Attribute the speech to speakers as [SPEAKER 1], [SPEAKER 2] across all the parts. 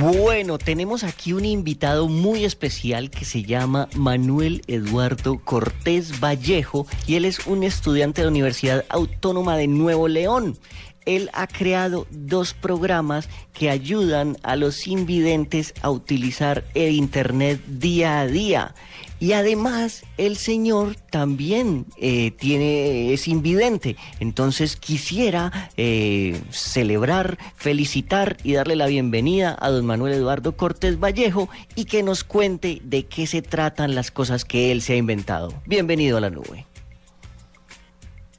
[SPEAKER 1] Bueno, tenemos aquí un invitado muy especial que se llama Manuel Eduardo Cortés Vallejo y él es un estudiante de la Universidad Autónoma de Nuevo León. Él ha creado dos programas que ayudan a los invidentes a utilizar el Internet día a día. Y además el señor también eh, tiene, es invidente. Entonces quisiera eh, celebrar, felicitar y darle la bienvenida a don Manuel Eduardo Cortés Vallejo y que nos cuente de qué se tratan las cosas que él se ha inventado. Bienvenido a la nube.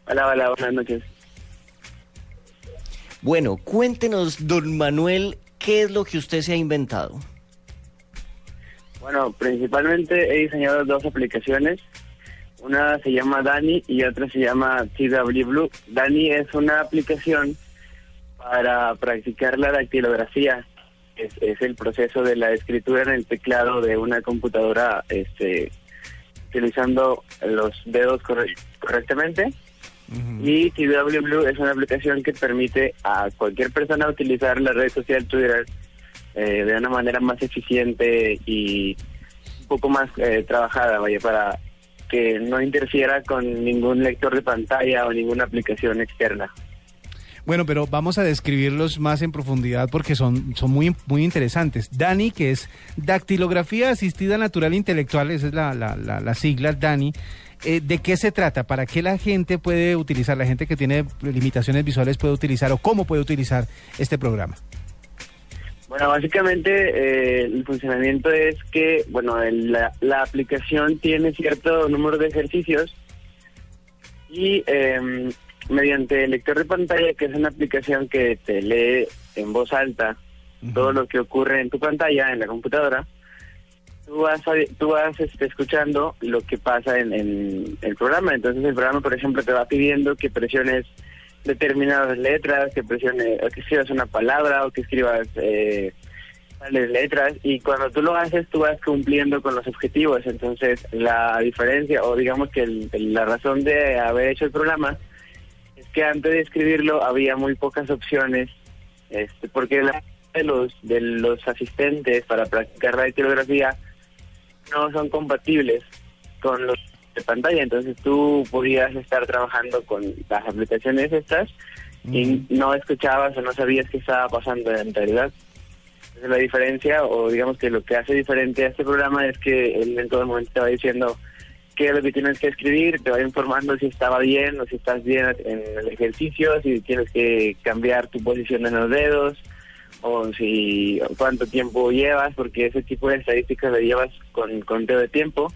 [SPEAKER 2] Hola, hola, buenas noches.
[SPEAKER 1] Bueno, cuéntenos, don Manuel, ¿qué es lo que usted se ha inventado?
[SPEAKER 2] Bueno, principalmente he diseñado dos aplicaciones. Una se llama Dani y otra se llama TW Blue. Dani es una aplicación para practicar la dactilografía. Es, es el proceso de la escritura en el teclado de una computadora este, utilizando los dedos correctamente. Y TW Blue es una aplicación que permite a cualquier persona utilizar la red social Twitter eh, de una manera más eficiente y un poco más eh, trabajada, vaya, para que no interfiera con ningún lector de pantalla o ninguna aplicación externa.
[SPEAKER 3] Bueno, pero vamos a describirlos más en profundidad porque son, son muy, muy interesantes. DANI, que es Dactilografía Asistida Natural Intelectual, esa es la, la, la, sigla DANI. Eh, ¿De qué se trata? ¿Para qué la gente puede utilizar, la gente que tiene limitaciones visuales puede utilizar o cómo puede utilizar este programa?
[SPEAKER 2] Bueno, básicamente eh, el funcionamiento es que, bueno, la, aplicación tiene cierto número de ejercicios y em, mediante el lector de pantalla, que es una aplicación que te lee en voz alta todo lo que ocurre en tu pantalla, en la computadora, tú vas, tú vas este, escuchando lo que pasa en, el programa. Entonces el programa, por ejemplo, te va pidiendo que presiones determinadas letras, que presione, que escribas una palabra o que escribas eh, letras y cuando tú lo haces tú vas cumpliendo con los objetivos. Entonces la diferencia o digamos que la razón de haber hecho el programa es que antes de escribirlo había muy pocas opciones este, porque la de los de los asistentes para practicar la tipografía no son compatibles con los de pantalla, entonces tú podías estar trabajando con las aplicaciones estas y no escuchabas o no sabías qué estaba pasando en realidad. Entonces la diferencia, o digamos que lo que hace diferente a este programa es que él en todo momento te va diciendo qué es lo que tienes que escribir, te va informando si estaba bien o si estás bien en el ejercicio, si tienes que cambiar tu posición en los dedos o si cuánto tiempo llevas, porque ese tipo de estadísticas lo llevas con conteo de tiempo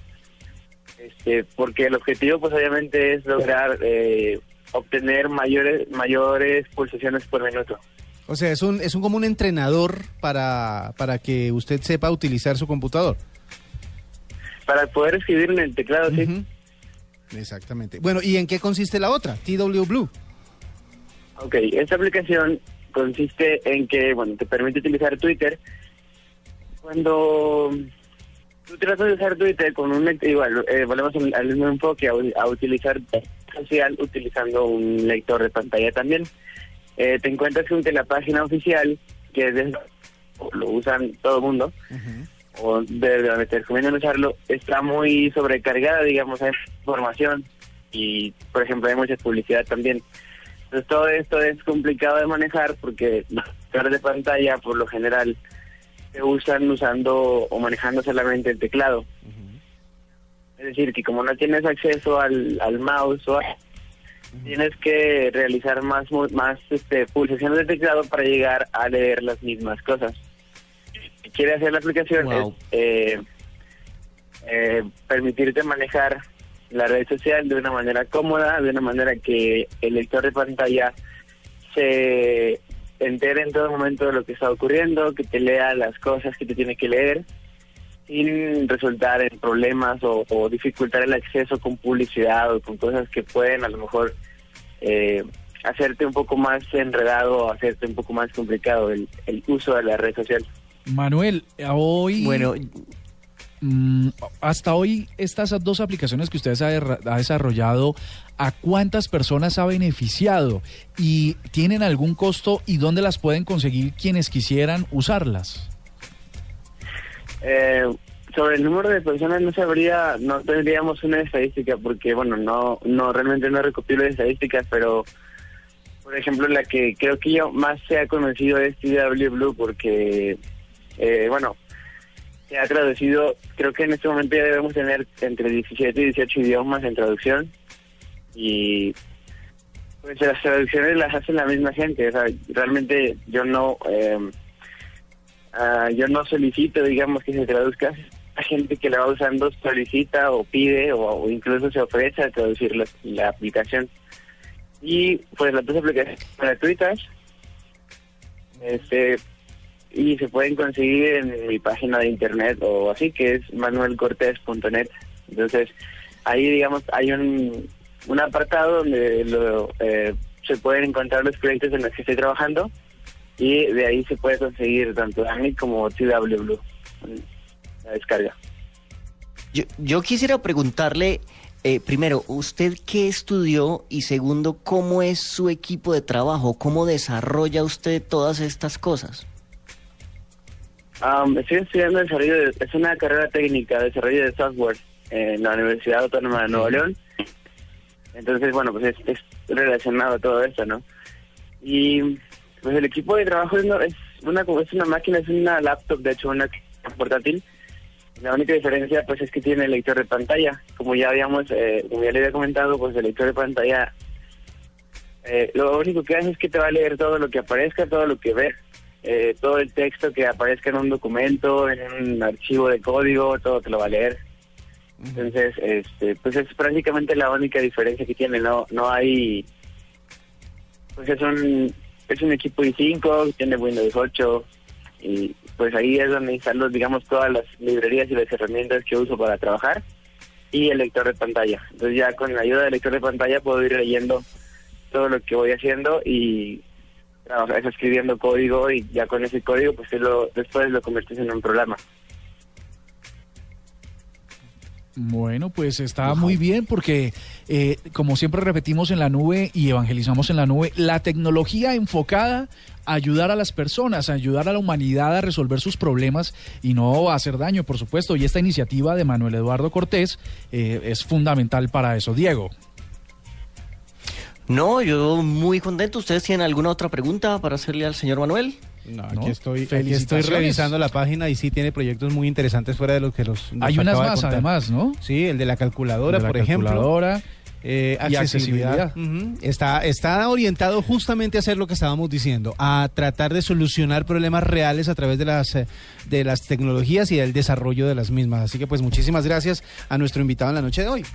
[SPEAKER 2] este, porque el objetivo pues obviamente es lograr eh, obtener mayores mayores pulsaciones por minuto.
[SPEAKER 3] O sea, es un es un como un entrenador para para que usted sepa utilizar su computador.
[SPEAKER 2] Para poder escribir en el teclado, sí.
[SPEAKER 3] Exactamente. Bueno, ¿y en qué consiste la otra? TW Blue.
[SPEAKER 2] Ok, esta aplicación consiste en que, bueno, te permite utilizar Twitter cuando Tú tratas de usar Twitter con un igual, eh, volvemos al mismo enfoque, a, utilizar social utilizando un lector de pantalla también. Eh, te encuentras con que la página oficial, que es de, lo usan todo el mundo, o de donde te recomiendan usarlo, está muy sobrecargada, digamos, hay información y, por ejemplo, hay mucha publicidad también. Entonces todo esto es complicado de manejar porque los de pantalla, por lo general, se usan usando o manejando solamente el teclado. Es decir, que como no tienes acceso al, al mouse o tienes que realizar más más este, pulsaciones de teclado para llegar a leer las mismas cosas. Si quiere hacer la aplicación es eh, eh, permitirte manejar la red social de una manera cómoda, de una manera que el lector de pantalla se entere en todo momento de lo que está ocurriendo, que te lea las cosas que te tiene que leer, sin resultar en problemas o, dificultar el acceso con publicidad o con cosas que pueden a lo mejor eh, hacerte un poco más enredado o hacerte un poco más complicado el, el uso de la red social.
[SPEAKER 4] Manuel, hoy... Bueno, hasta hoy, estas dos aplicaciones que usted ha desarrollado, ¿a cuántas personas ha beneficiado? ¿Y tienen algún costo y dónde las pueden conseguir quienes quisieran usarlas?
[SPEAKER 2] Eh, sobre el número de personas no sabría, no tendríamos una estadística porque, bueno, no, no realmente no recopilo estadísticas, pero por ejemplo la que creo que yo más se ha conocido es TW Blue porque, eh, bueno, ha traducido, creo que en este momento ya debemos tener entre 17 y 18 idiomas en traducción. Y pues las traducciones las hace la misma gente, o sea, realmente yo no... Eh, uh, yo no solicito, digamos, que se traduzca. La gente que la va usando solicita o pide o, incluso se ofrece a traducir la, aplicación. Y pues las dos aplicaciones gratuitas. Este y se pueden conseguir en mi página de internet o así que es manuelcortés.net. Entonces ahí digamos hay un, un apartado donde lo, eh, se pueden encontrar los proyectos en los que estoy trabajando y de ahí se puede conseguir tanto AMI como TW Blue la descarga.
[SPEAKER 1] Yo, yo quisiera preguntarle, eh, primero, ¿usted qué estudió? Y segundo, ¿cómo es su equipo de trabajo? ¿Cómo desarrolla usted todas estas cosas?
[SPEAKER 2] Estoy estudiando desarrollo, de, es una carrera técnica, desarrollo de software en la Universidad Autónoma de Nuevo León. Entonces, bueno, pues es, relacionado a todo esto, ¿no? Y pues el equipo de trabajo es, es, una, es una máquina, es una laptop, de hecho, una portátil la única diferencia pues es que tiene lector de pantalla. Como ya habíamos, eh, como ya le había comentado, pues el lector de pantalla eh, lo único que hace es que te va a leer todo lo que aparezca, todo lo que ve, eh, todo el texto que aparezca en un documento, en un archivo de código, todo te lo va a leer. Entonces, este, pues es prácticamente la única diferencia que tiene. No, no hay, pues es un, es un equipo i5, tiene Windows 8 y pues ahí es donde instalo, digamos, todas las librerías y las herramientas que uso para trabajar y el lector de pantalla. Entonces ya con la ayuda del lector de pantalla puedo ir leyendo todo lo que voy haciendo y trabajar, escribiendo código y ya con ese código pues lo, después lo conviertes en un programa.
[SPEAKER 4] Bueno, pues está muy bien porque, eh, como siempre repetimos en la nube y evangelizamos en la nube, la tecnología enfocada a ayudar a las personas, a ayudar a la humanidad a resolver sus problemas y no a hacer daño, por supuesto. Y esta iniciativa de Manuel Eduardo Cortés eh, es fundamental para eso. Diego.
[SPEAKER 1] No, yo muy contento. ¿Ustedes tienen alguna otra pregunta para hacerle al señor Manuel?
[SPEAKER 3] No, aquí, Estoy, estoy revisando la página y sí tiene proyectos muy interesantes fuera de los que los...
[SPEAKER 4] Hay unas más además, ¿no?
[SPEAKER 3] Sí, el de la calculadora, por ejemplo. Eh, accesibilidad. está, está orientado justamente a hacer lo que estábamos diciendo, a tratar de solucionar problemas reales a través de las, eh, de las tecnologías y del desarrollo de las mismas. Así que pues muchísimas gracias a nuestro invitado en la noche de hoy.